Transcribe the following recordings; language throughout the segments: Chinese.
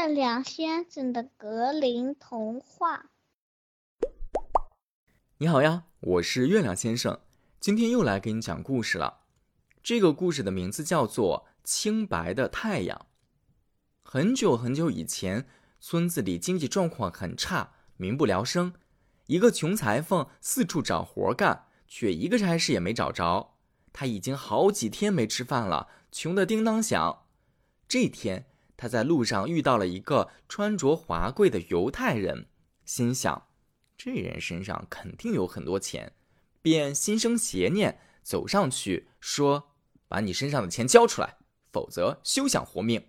月亮先生的格林童话。你好呀，我是月亮先生，今天又来给你讲故事了。这个故事的名字叫做《清白的太阳》。很久很久以前，村子里经济状况很差，民不聊生。一个穷裁缝四处找活干，却一个差事也没找着。他已经好几天没吃饭了，穷得叮当响。这天，他在路上遇到了一个穿着华贵的犹太人，心想。这人身上肯定有很多钱，便心生邪念，走上去说：“把你身上的钱交出来，否则休想活命。”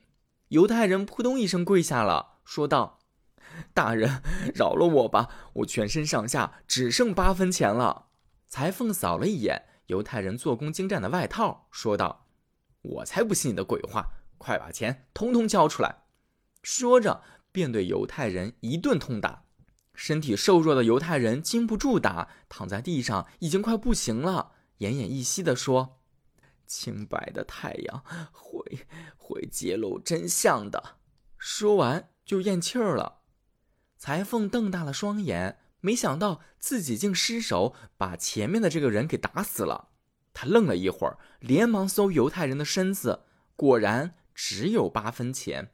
犹太人扑通一声跪下了，说道：“大人，饶了我吧，我全身上下只剩八分钱了。”裁缝扫了一眼犹太人做工精湛的外套，说道：“我才不信你的鬼话，快把钱通通交出来！”说着，便对犹太人一顿痛打。身体瘦弱的犹太人经不住打，躺在地上已经快不行了，奄奄一息地说：“清白的太阳会会揭露真相的。”说完就咽气儿了。裁缝瞪大了双眼，没想到自己竟失手把前面的这个人给打死了。他愣了一会儿，连忙搜犹太人的身子，果然只有八分钱。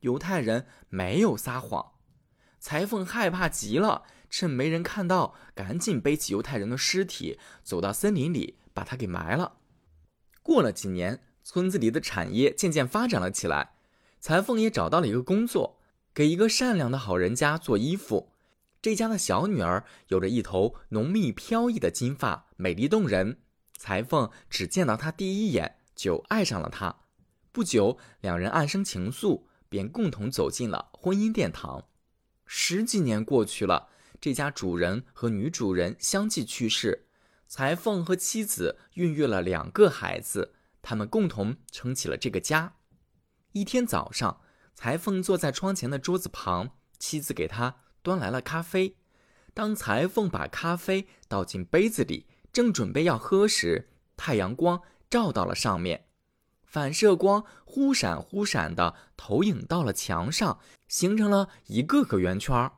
犹太人没有撒谎。裁缝害怕极了，趁没人看到，赶紧背起犹太人的尸体，走到森林里，把他给埋了。过了几年，村子里的产业渐渐发展了起来，裁缝也找到了一个工作，给一个善良的好人家做衣服。这家的小女儿有着一头浓密飘逸的金发，美丽动人。裁缝只见到她第一眼就爱上了她，不久，两人暗生情愫，便共同走进了婚姻殿堂。十几年过去了，这家主人和女主人相继去世，裁缝和妻子孕育了两个孩子，他们共同撑起了这个家。一天早上，裁缝坐在窗前的桌子旁，妻子给他端来了咖啡。当裁缝把咖啡倒进杯子里，正准备要喝时，太阳光照到了上面。反射光忽闪忽闪的投影到了墙上，形成了一个个圆圈。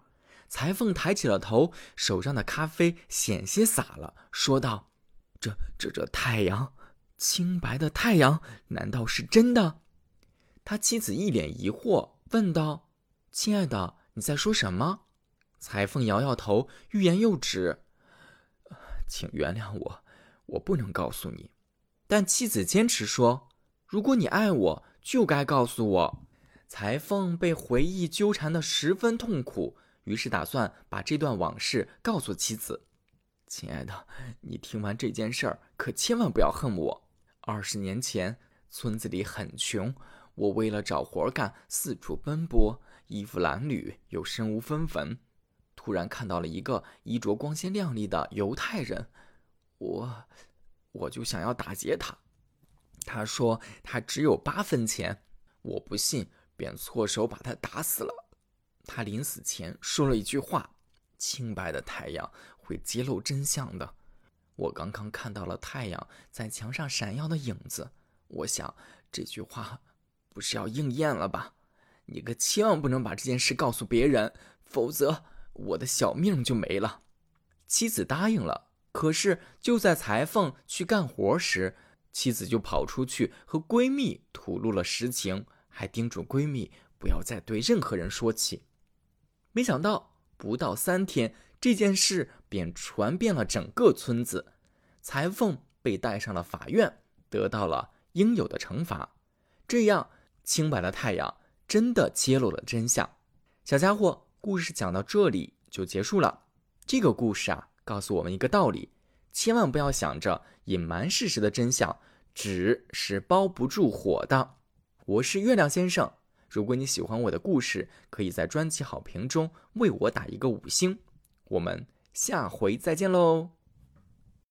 裁缝抬起了头，手上的咖啡险些洒了，说道：“这、这、这太阳，清白的太阳，难道是真的？”他妻子一脸疑惑，问道：“亲爱的，你在说什么？”裁缝摇摇头，欲言又止：“请原谅我，我不能告诉你。”但妻子坚持说。如果你爱我，就该告诉我。裁缝被回忆纠缠的十分痛苦，于是打算把这段往事告诉妻子。亲爱的，你听完这件事儿，可千万不要恨我。二十年前，村子里很穷，我为了找活干四处奔波，衣服褴褛又身无分文。突然看到了一个衣着光鲜亮丽的犹太人，我，我就想要打劫他。他说他只有八分钱，我不信，便错手把他打死了。他临死前说了一句话：“清白的太阳会揭露真相的。”我刚刚看到了太阳在墙上闪耀的影子，我想这句话不是要应验了吧？你可千万不能把这件事告诉别人，否则我的小命就没了。妻子答应了，可是就在裁缝去干活时。妻子就跑出去和闺蜜吐露了实情，还叮嘱闺蜜不要再对任何人说起。没想到不到三天，这件事便传遍了整个村子，裁缝被带上了法院，得到了应有的惩罚。这样，清白的太阳真的揭露了真相。小家伙，故事讲到这里就结束了。这个故事啊，告诉我们一个道理。千万不要想着隐瞒事实的真相，纸是包不住火的。我是月亮先生，如果你喜欢我的故事，可以在专辑好评中为我打一个五星。我们下回再见喽。